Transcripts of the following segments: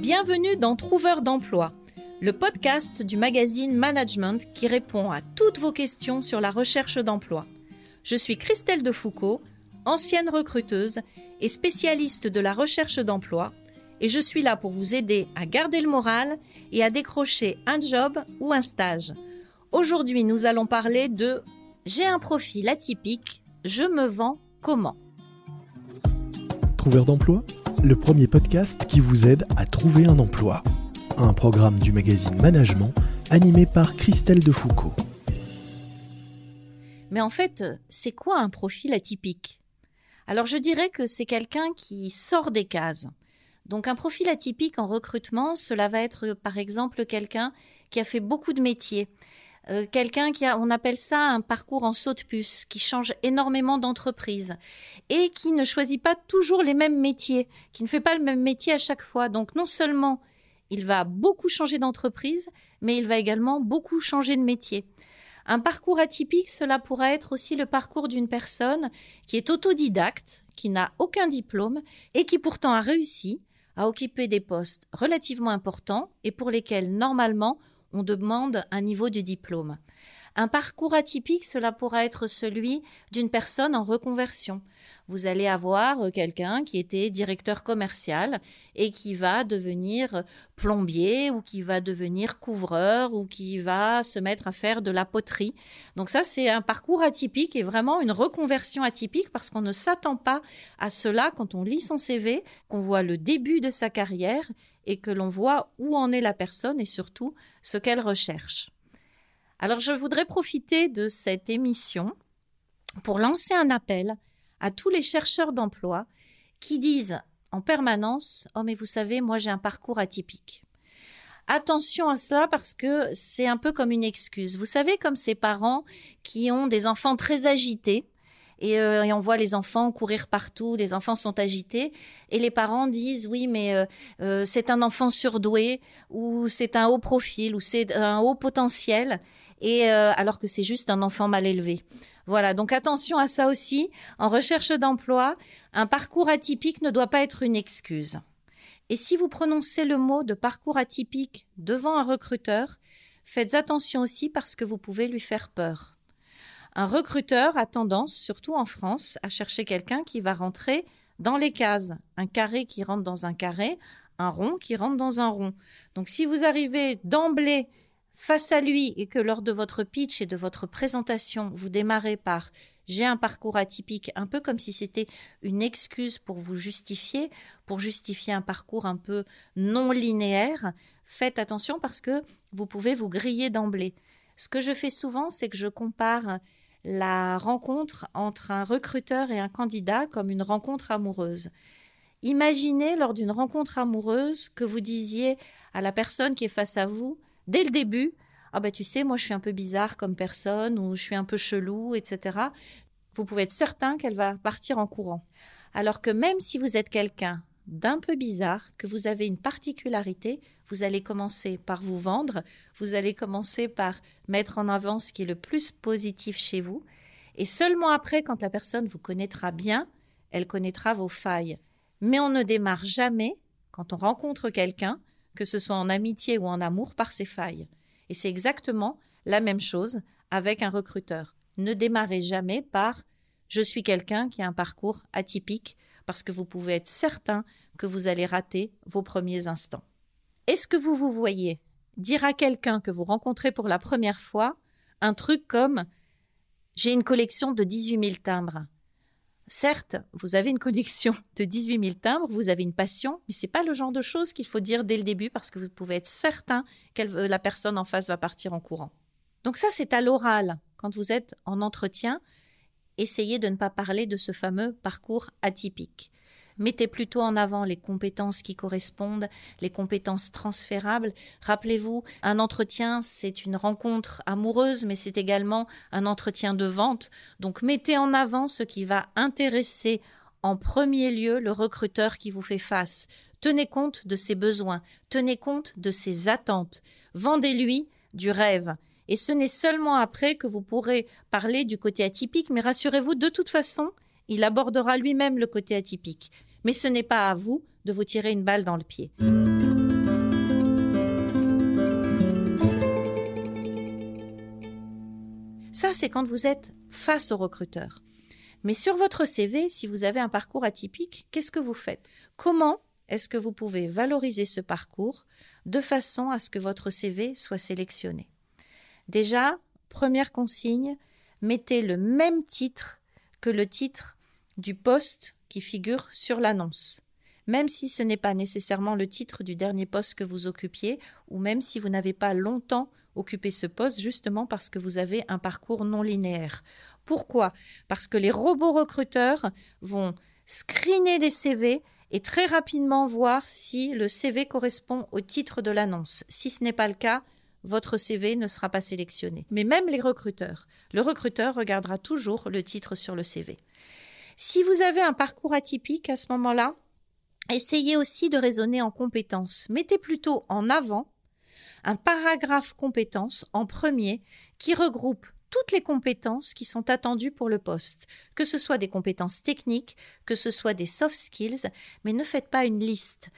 Bienvenue dans Trouveur d'emploi, le podcast du magazine Management qui répond à toutes vos questions sur la recherche d'emploi. Je suis Christelle Defoucault, ancienne recruteuse et spécialiste de la recherche d'emploi, et je suis là pour vous aider à garder le moral et à décrocher un job ou un stage. Aujourd'hui, nous allons parler de J'ai un profil atypique, je me vends comment? Trouveur d'emploi, le premier podcast qui vous aide à trouver un emploi. Un programme du magazine Management animé par Christelle Defoucault. Mais en fait, c'est quoi un profil atypique? Alors je dirais que c'est quelqu'un qui sort des cases. Donc un profil atypique en recrutement, cela va être par exemple quelqu'un qui a fait beaucoup de métiers, euh, quelqu'un qui a, on appelle ça un parcours en saut de puce, qui change énormément d'entreprises et qui ne choisit pas toujours les mêmes métiers, qui ne fait pas le même métier à chaque fois. Donc non seulement il va beaucoup changer d'entreprise, mais il va également beaucoup changer de métier. Un parcours atypique, cela pourrait être aussi le parcours d'une personne qui est autodidacte, qui n'a aucun diplôme et qui pourtant a réussi à occuper des postes relativement importants et pour lesquels normalement on demande un niveau de diplôme. Un parcours atypique, cela pourra être celui d'une personne en reconversion. Vous allez avoir quelqu'un qui était directeur commercial et qui va devenir plombier ou qui va devenir couvreur ou qui va se mettre à faire de la poterie. Donc ça, c'est un parcours atypique et vraiment une reconversion atypique parce qu'on ne s'attend pas à cela quand on lit son CV, qu'on voit le début de sa carrière et que l'on voit où en est la personne et surtout ce qu'elle recherche. Alors je voudrais profiter de cette émission pour lancer un appel à tous les chercheurs d'emploi qui disent en permanence Oh, mais vous savez, moi j'ai un parcours atypique. Attention à cela parce que c'est un peu comme une excuse. Vous savez, comme ces parents qui ont des enfants très agités euh, et, on voit les enfants courir partout, les enfants sont agités, et les parents disent oui, mais euh, euh, c'est un enfant surdoué, ou c'est un haut profil, ou c'est un haut potentiel, et alors que c'est juste un enfant mal élevé. Voilà, donc attention à ça aussi. En recherche d'emploi, un parcours atypique ne doit pas être une excuse. Et si vous prononcez le mot de parcours atypique devant un recruteur, faites attention aussi parce que vous pouvez lui faire peur. Un recruteur a tendance, surtout en France, à chercher quelqu'un qui va rentrer dans les cases. Un carré qui rentre dans un carré, un rond qui rentre dans un rond. Donc si vous arrivez d'emblée face à lui et que lors de votre pitch et de votre présentation, vous démarrez par j'ai un parcours atypique, un peu comme si c'était une excuse pour vous justifier, pour justifier un parcours un peu non linéaire, faites attention parce que vous pouvez vous griller d'emblée. Ce que je fais souvent, c'est que je compare la rencontre entre un recruteur et un candidat comme une rencontre amoureuse. Imaginez lors d'une rencontre amoureuse que vous disiez à la personne qui est face à vous, dès le début, ah ben tu sais, moi je suis un peu bizarre comme personne ou je suis un peu chelou, etc. Vous pouvez être certain qu'elle va partir en courant. Alors que même si vous êtes quelqu'un d'un peu bizarre, que vous avez une particularité, vous allez commencer par vous vendre, vous allez commencer par mettre en avant ce qui est le plus positif chez vous, et seulement après, quand la personne vous connaîtra bien, elle connaîtra vos failles. Mais on ne démarre jamais, quand on rencontre quelqu'un, que ce soit en amitié ou en amour, par ses failles. Et c'est exactement la même chose avec un recruteur. Ne démarrez jamais par je suis quelqu'un qui a un parcours atypique, parce que vous pouvez être certain que vous allez rater vos premiers instants. Est-ce que vous vous voyez dire à quelqu'un que vous rencontrez pour la première fois un truc comme J'ai une collection de 18 000 timbres Certes, vous avez une collection de 18 000 timbres, vous avez une passion, mais ce n'est pas le genre de choses qu'il faut dire dès le début parce que vous pouvez être certain que la personne en face va partir en courant. Donc ça, c'est à l'oral. Quand vous êtes en entretien, essayez de ne pas parler de ce fameux parcours atypique. Mettez plutôt en avant les compétences qui correspondent, les compétences transférables. Rappelez-vous, un entretien, c'est une rencontre amoureuse, mais c'est également un entretien de vente. Donc mettez en avant ce qui va intéresser en premier lieu le recruteur qui vous fait face. Tenez compte de ses besoins, tenez compte de ses attentes. Vendez-lui du rêve. Et ce n'est seulement après que vous pourrez parler du côté atypique, mais rassurez-vous, de toute façon, il abordera lui-même le côté atypique. Mais ce n'est pas à vous de vous tirer une balle dans le pied. Ça, c'est quand vous êtes face au recruteur. Mais sur votre CV, si vous avez un parcours atypique, qu'est-ce que vous faites? Comment est-ce que vous pouvez valoriser ce parcours de façon à ce que votre CV soit sélectionné? Déjà, première consigne, mettez le même titre que le titre du poste qui figure sur l'annonce. Même si ce n'est pas nécessairement le titre du dernier poste que vous occupiez, ou même si vous n'avez pas longtemps occupé ce poste, justement parce que vous avez un parcours non linéaire. Pourquoi? Parce que les robots recruteurs vont screener les CV et très rapidement voir si le CV correspond au titre de l'annonce. Si ce n'est pas le cas, votre CV ne sera pas sélectionné. Mais même les recruteurs, le recruteur regardera toujours le titre sur le CV. Si vous avez un parcours atypique à ce moment-là, essayez aussi de raisonner en compétences. Mettez plutôt en avant un paragraphe compétences en premier qui regroupe toutes les compétences qui sont attendues pour le poste, que ce soit des compétences techniques, que ce soit des soft skills, mais ne faites pas une liste.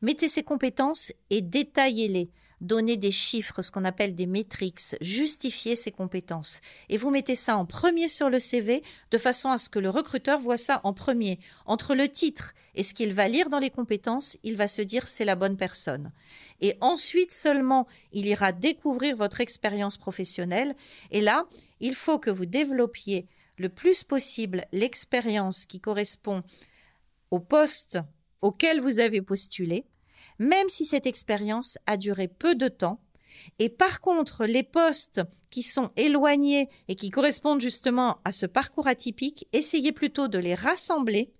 Mettez ces compétences et détaillez-les donner des chiffres, ce qu'on appelle des métriques, justifier ses compétences. Et vous mettez ça en premier sur le CV de façon à ce que le recruteur voit ça en premier. Entre le titre et ce qu'il va lire dans les compétences, il va se dire c'est la bonne personne. Et ensuite seulement, il ira découvrir votre expérience professionnelle. Et là, il faut que vous développiez le plus possible l'expérience qui correspond au poste auquel vous avez postulé même si cette expérience a duré peu de temps. Et par contre, les postes qui sont éloignés et qui correspondent justement à ce parcours atypique, essayez plutôt de les rassembler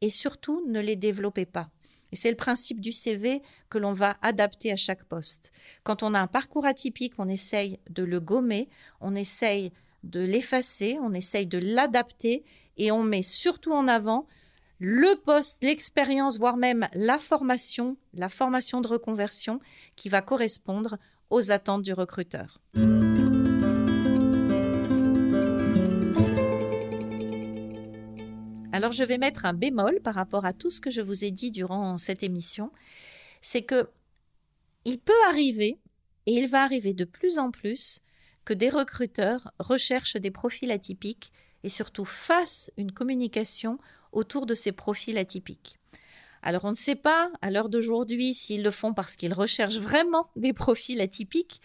et surtout ne les développez pas. Et c'est le principe du CV que l'on va adapter à chaque poste. Quand on a un parcours atypique, on essaye de le gommer, on essaye de l'effacer, on essaye de l'adapter et on met surtout en avant le poste, l'expérience, voire même la formation, la formation de reconversion qui va correspondre aux attentes du recruteur. Alors je vais mettre un bémol par rapport à tout ce que je vous ai dit durant cette émission, c'est que il peut arriver et il va arriver de plus en plus que des recruteurs recherchent des profils atypiques et surtout fassent une communication autour de ces profils atypiques. Alors on ne sait pas à l'heure d'aujourd'hui s'ils le font parce qu'ils recherchent vraiment des profils atypiques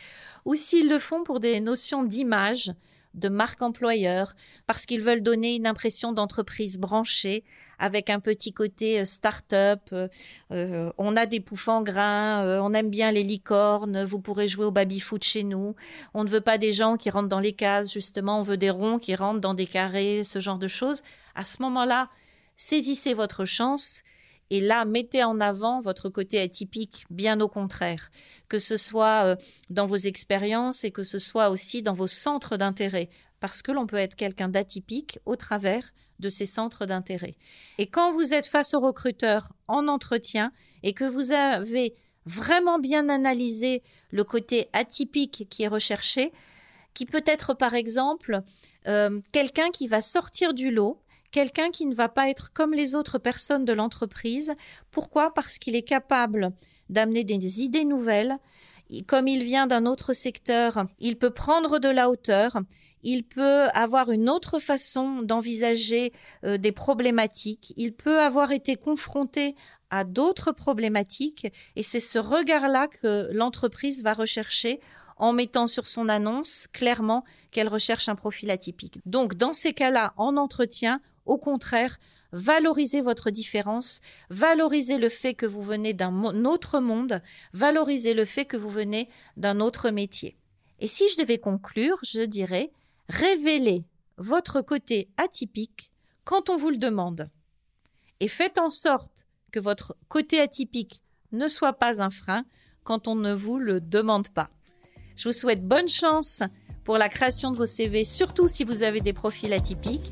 ou s'ils le font pour des notions d'image, de marque employeur, parce qu'ils veulent donner une impression d'entreprise branchée avec un petit côté euh, start-up. Euh, euh, on a des pouffants grains, on aime bien les licornes, vous pourrez jouer au baby-foot chez nous. On ne veut pas des gens qui rentrent dans les cases, justement, on veut des ronds qui rentrent dans des carrés, ce genre de choses. À ce moment-là, saisissez votre chance et là, mettez en avant votre côté atypique, bien au contraire, que ce soit euh, dans vos expériences et que ce soit aussi dans vos centres d'intérêt, parce que l'on peut être quelqu'un d'atypique au travers de ces centres d'intérêt. Et quand vous êtes face au recruteur en entretien et que vous avez vraiment bien analysé le côté atypique qui est recherché, qui peut être par exemple euh, quelqu'un qui va sortir du lot quelqu'un qui ne va pas être comme les autres personnes de l'entreprise. Pourquoi? Parce qu'il est capable d'amener des idées nouvelles. Comme il vient d'un autre secteur, il peut prendre de la hauteur, il peut avoir une autre façon d'envisager euh, des problématiques, il peut avoir été confronté à d'autres problématiques et c'est ce regard-là que l'entreprise va rechercher en mettant sur son annonce clairement qu'elle recherche un profil atypique. Donc dans ces cas-là, en entretien, au contraire, valorisez votre différence, valorisez le fait que vous venez d'un autre monde, valorisez le fait que vous venez d'un autre métier. Et si je devais conclure, je dirais révélez votre côté atypique quand on vous le demande. Et faites en sorte que votre côté atypique ne soit pas un frein quand on ne vous le demande pas. Je vous souhaite bonne chance pour la création de vos CV, surtout si vous avez des profils atypiques,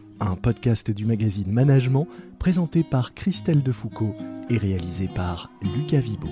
un podcast du magazine Management présenté par Christelle Defoucault et réalisé par Lucas Vibo.